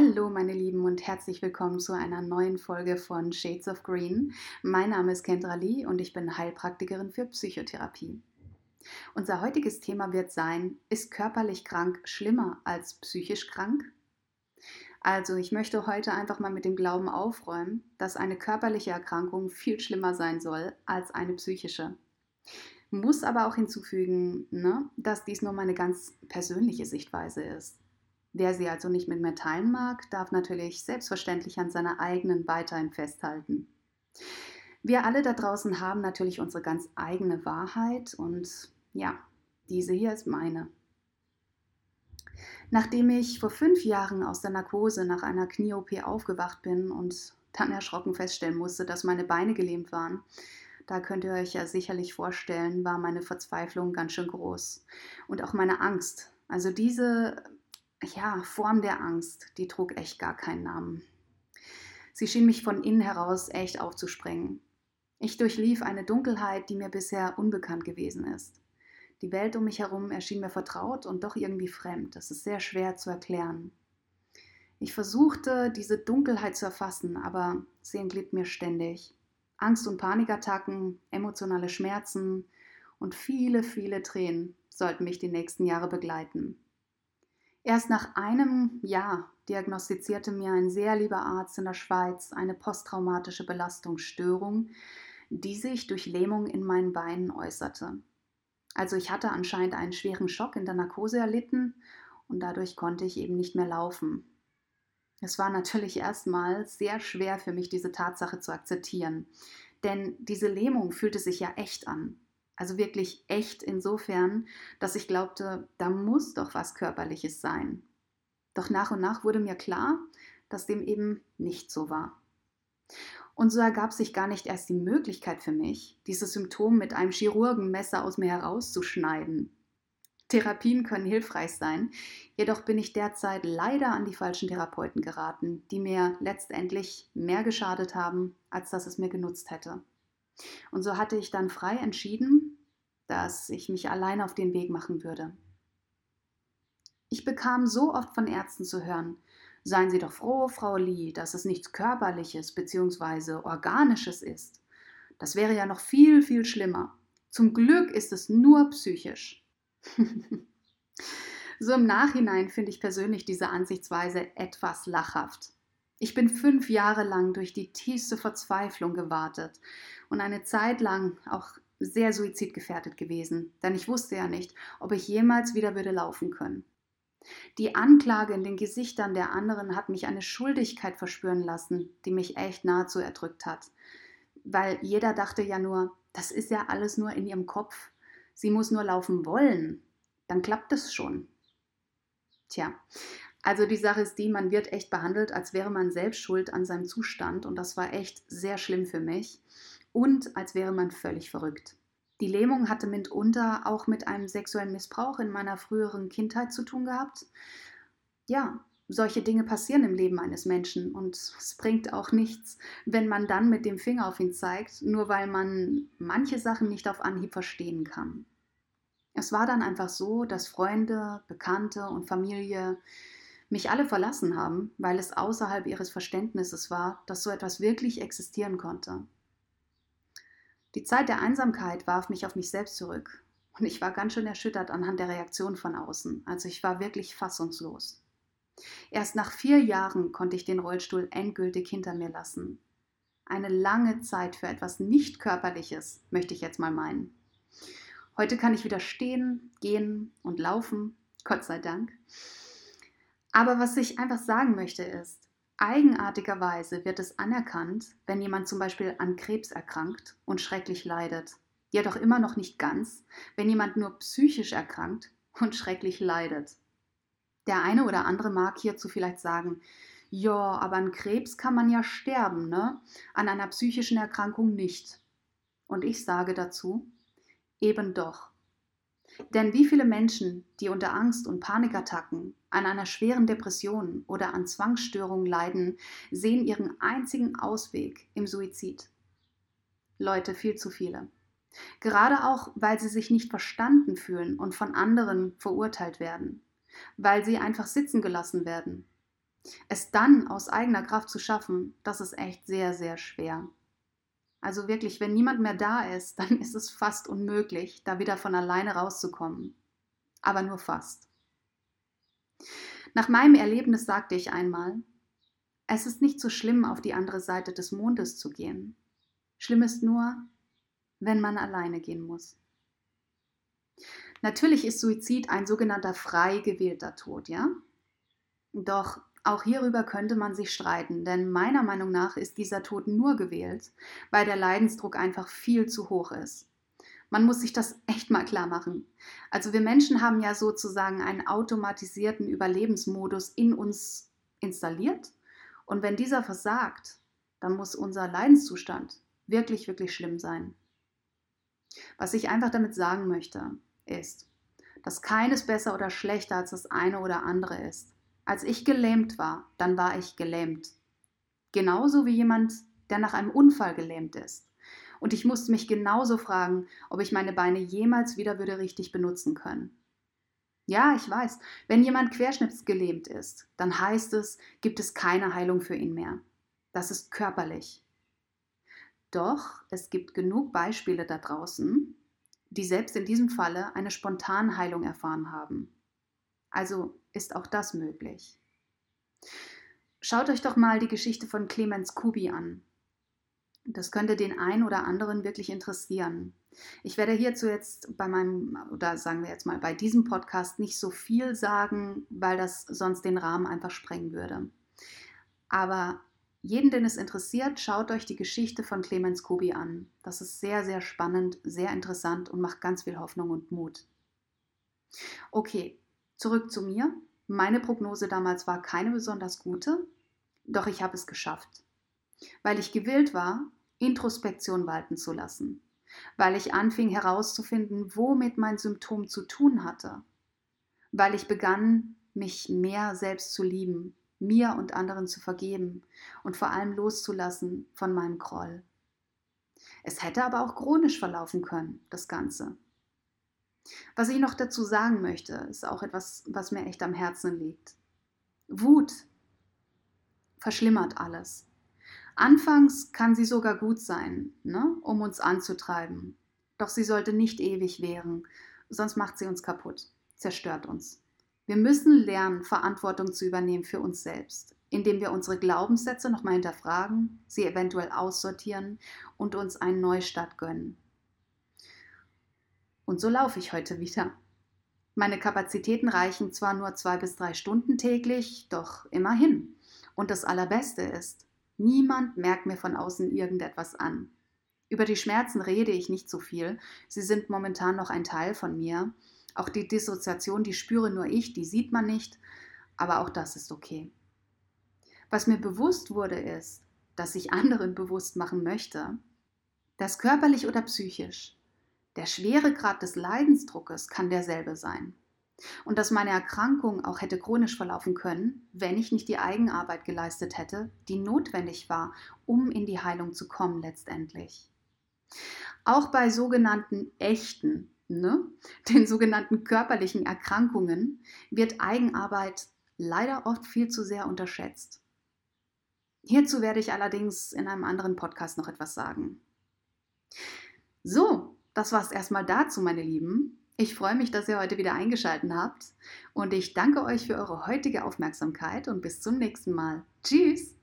Hallo meine Lieben und herzlich willkommen zu einer neuen Folge von Shades of Green. Mein Name ist Kendra Lee und ich bin Heilpraktikerin für Psychotherapie. Unser heutiges Thema wird sein, ist körperlich krank schlimmer als psychisch krank? Also ich möchte heute einfach mal mit dem Glauben aufräumen, dass eine körperliche Erkrankung viel schlimmer sein soll als eine psychische. Muss aber auch hinzufügen, ne, dass dies nur meine ganz persönliche Sichtweise ist. Wer sie also nicht mit mir teilen mag, darf natürlich selbstverständlich an seiner eigenen weiterhin festhalten. Wir alle da draußen haben natürlich unsere ganz eigene Wahrheit und ja, diese hier ist meine. Nachdem ich vor fünf Jahren aus der Narkose nach einer Knie-OP aufgewacht bin und dann erschrocken feststellen musste, dass meine Beine gelähmt waren, da könnt ihr euch ja sicherlich vorstellen, war meine Verzweiflung ganz schön groß. Und auch meine Angst. Also diese ja, Form der Angst, die trug echt gar keinen Namen. Sie schien mich von innen heraus echt aufzusprengen. Ich durchlief eine Dunkelheit, die mir bisher unbekannt gewesen ist. Die Welt um mich herum erschien mir vertraut und doch irgendwie fremd. Das ist sehr schwer zu erklären. Ich versuchte, diese Dunkelheit zu erfassen, aber sie entglitt mir ständig. Angst- und Panikattacken, emotionale Schmerzen und viele, viele Tränen sollten mich die nächsten Jahre begleiten. Erst nach einem Jahr diagnostizierte mir ein sehr lieber Arzt in der Schweiz eine posttraumatische Belastungsstörung, die sich durch Lähmung in meinen Beinen äußerte. Also ich hatte anscheinend einen schweren Schock in der Narkose erlitten und dadurch konnte ich eben nicht mehr laufen. Es war natürlich erstmal sehr schwer für mich, diese Tatsache zu akzeptieren, denn diese Lähmung fühlte sich ja echt an. Also wirklich echt insofern, dass ich glaubte, da muss doch was Körperliches sein. Doch nach und nach wurde mir klar, dass dem eben nicht so war. Und so ergab sich gar nicht erst die Möglichkeit für mich, dieses Symptom mit einem Chirurgenmesser aus mir herauszuschneiden. Therapien können hilfreich sein, jedoch bin ich derzeit leider an die falschen Therapeuten geraten, die mir letztendlich mehr geschadet haben, als dass es mir genutzt hätte. Und so hatte ich dann frei entschieden, dass ich mich allein auf den Weg machen würde. Ich bekam so oft von Ärzten zu hören, seien Sie doch froh, Frau Lee, dass es nichts Körperliches bzw. Organisches ist. Das wäre ja noch viel, viel schlimmer. Zum Glück ist es nur psychisch. so im Nachhinein finde ich persönlich diese Ansichtsweise etwas lachhaft. Ich bin fünf Jahre lang durch die tiefste Verzweiflung gewartet und eine Zeit lang auch sehr suizidgefährdet gewesen, denn ich wusste ja nicht, ob ich jemals wieder würde laufen können. Die Anklage in den Gesichtern der anderen hat mich eine Schuldigkeit verspüren lassen, die mich echt nahezu erdrückt hat. Weil jeder dachte ja nur, das ist ja alles nur in ihrem Kopf. Sie muss nur laufen wollen. Dann klappt es schon. Tja, also die Sache ist die, man wird echt behandelt, als wäre man selbst schuld an seinem Zustand und das war echt sehr schlimm für mich und als wäre man völlig verrückt. Die Lähmung hatte mitunter auch mit einem sexuellen Missbrauch in meiner früheren Kindheit zu tun gehabt. Ja, solche Dinge passieren im Leben eines Menschen und es bringt auch nichts, wenn man dann mit dem Finger auf ihn zeigt, nur weil man manche Sachen nicht auf Anhieb verstehen kann. Es war dann einfach so, dass Freunde, Bekannte und Familie mich alle verlassen haben, weil es außerhalb ihres Verständnisses war, dass so etwas wirklich existieren konnte. Die Zeit der Einsamkeit warf mich auf mich selbst zurück und ich war ganz schön erschüttert anhand der Reaktion von außen. Also ich war wirklich fassungslos. Erst nach vier Jahren konnte ich den Rollstuhl endgültig hinter mir lassen. Eine lange Zeit für etwas nicht körperliches, möchte ich jetzt mal meinen. Heute kann ich wieder stehen, gehen und laufen, Gott sei Dank. Aber was ich einfach sagen möchte ist, eigenartigerweise wird es anerkannt, wenn jemand zum Beispiel an Krebs erkrankt und schrecklich leidet. Jedoch immer noch nicht ganz, wenn jemand nur psychisch erkrankt und schrecklich leidet. Der eine oder andere mag hierzu vielleicht sagen, ja, aber an Krebs kann man ja sterben, ne? An einer psychischen Erkrankung nicht. Und ich sage dazu, eben doch. Denn wie viele Menschen, die unter Angst und Panikattacken, an einer schweren Depression oder an Zwangsstörungen leiden, sehen ihren einzigen Ausweg im Suizid? Leute, viel zu viele. Gerade auch, weil sie sich nicht verstanden fühlen und von anderen verurteilt werden, weil sie einfach sitzen gelassen werden. Es dann aus eigener Kraft zu schaffen, das ist echt sehr, sehr schwer. Also wirklich, wenn niemand mehr da ist, dann ist es fast unmöglich, da wieder von alleine rauszukommen. Aber nur fast. Nach meinem Erlebnis sagte ich einmal, es ist nicht so schlimm, auf die andere Seite des Mondes zu gehen. Schlimm ist nur, wenn man alleine gehen muss. Natürlich ist Suizid ein sogenannter frei gewählter Tod, ja? Doch auch hierüber könnte man sich streiten, denn meiner Meinung nach ist dieser Tod nur gewählt, weil der Leidensdruck einfach viel zu hoch ist. Man muss sich das echt mal klar machen. Also wir Menschen haben ja sozusagen einen automatisierten Überlebensmodus in uns installiert und wenn dieser versagt, dann muss unser Leidenszustand wirklich, wirklich schlimm sein. Was ich einfach damit sagen möchte, ist, dass keines besser oder schlechter als das eine oder andere ist. Als ich gelähmt war, dann war ich gelähmt. Genauso wie jemand, der nach einem Unfall gelähmt ist. Und ich musste mich genauso fragen, ob ich meine Beine jemals wieder würde richtig benutzen können. Ja, ich weiß, wenn jemand querschnittsgelähmt ist, dann heißt es, gibt es keine Heilung für ihn mehr. Das ist körperlich. Doch es gibt genug Beispiele da draußen, die selbst in diesem Falle eine Spontanheilung erfahren haben. Also ist auch das möglich. Schaut euch doch mal die Geschichte von Clemens Kubi an. Das könnte den einen oder anderen wirklich interessieren. Ich werde hierzu jetzt bei meinem, oder sagen wir jetzt mal bei diesem Podcast nicht so viel sagen, weil das sonst den Rahmen einfach sprengen würde. Aber jeden, den es interessiert, schaut euch die Geschichte von Clemens Kubi an. Das ist sehr, sehr spannend, sehr interessant und macht ganz viel Hoffnung und Mut. Okay, zurück zu mir. Meine Prognose damals war keine besonders gute, doch ich habe es geschafft. Weil ich gewillt war, Introspektion walten zu lassen. Weil ich anfing herauszufinden, womit mein Symptom zu tun hatte. Weil ich begann, mich mehr selbst zu lieben, mir und anderen zu vergeben und vor allem loszulassen von meinem Groll. Es hätte aber auch chronisch verlaufen können, das Ganze. Was ich noch dazu sagen möchte, ist auch etwas, was mir echt am Herzen liegt. Wut verschlimmert alles. Anfangs kann sie sogar gut sein, ne, um uns anzutreiben. Doch sie sollte nicht ewig währen, sonst macht sie uns kaputt, zerstört uns. Wir müssen lernen, Verantwortung zu übernehmen für uns selbst, indem wir unsere Glaubenssätze nochmal hinterfragen, sie eventuell aussortieren und uns einen Neustart gönnen. Und so laufe ich heute wieder. Meine Kapazitäten reichen zwar nur zwei bis drei Stunden täglich, doch immerhin. Und das Allerbeste ist, niemand merkt mir von außen irgendetwas an. Über die Schmerzen rede ich nicht so viel, sie sind momentan noch ein Teil von mir, auch die Dissoziation, die spüre nur ich, die sieht man nicht, aber auch das ist okay. Was mir bewusst wurde, ist, dass ich anderen bewusst machen möchte, dass körperlich oder psychisch der Schweregrad des Leidensdruckes kann derselbe sein. Und dass meine Erkrankung auch hätte chronisch verlaufen können, wenn ich nicht die Eigenarbeit geleistet hätte, die notwendig war, um in die Heilung zu kommen letztendlich. Auch bei sogenannten echten ne, den sogenannten körperlichen Erkrankungen, wird Eigenarbeit leider oft viel zu sehr unterschätzt. Hierzu werde ich allerdings in einem anderen Podcast noch etwas sagen. So, das war es erstmal dazu, meine Lieben. Ich freue mich, dass ihr heute wieder eingeschaltet habt und ich danke euch für eure heutige Aufmerksamkeit und bis zum nächsten Mal. Tschüss!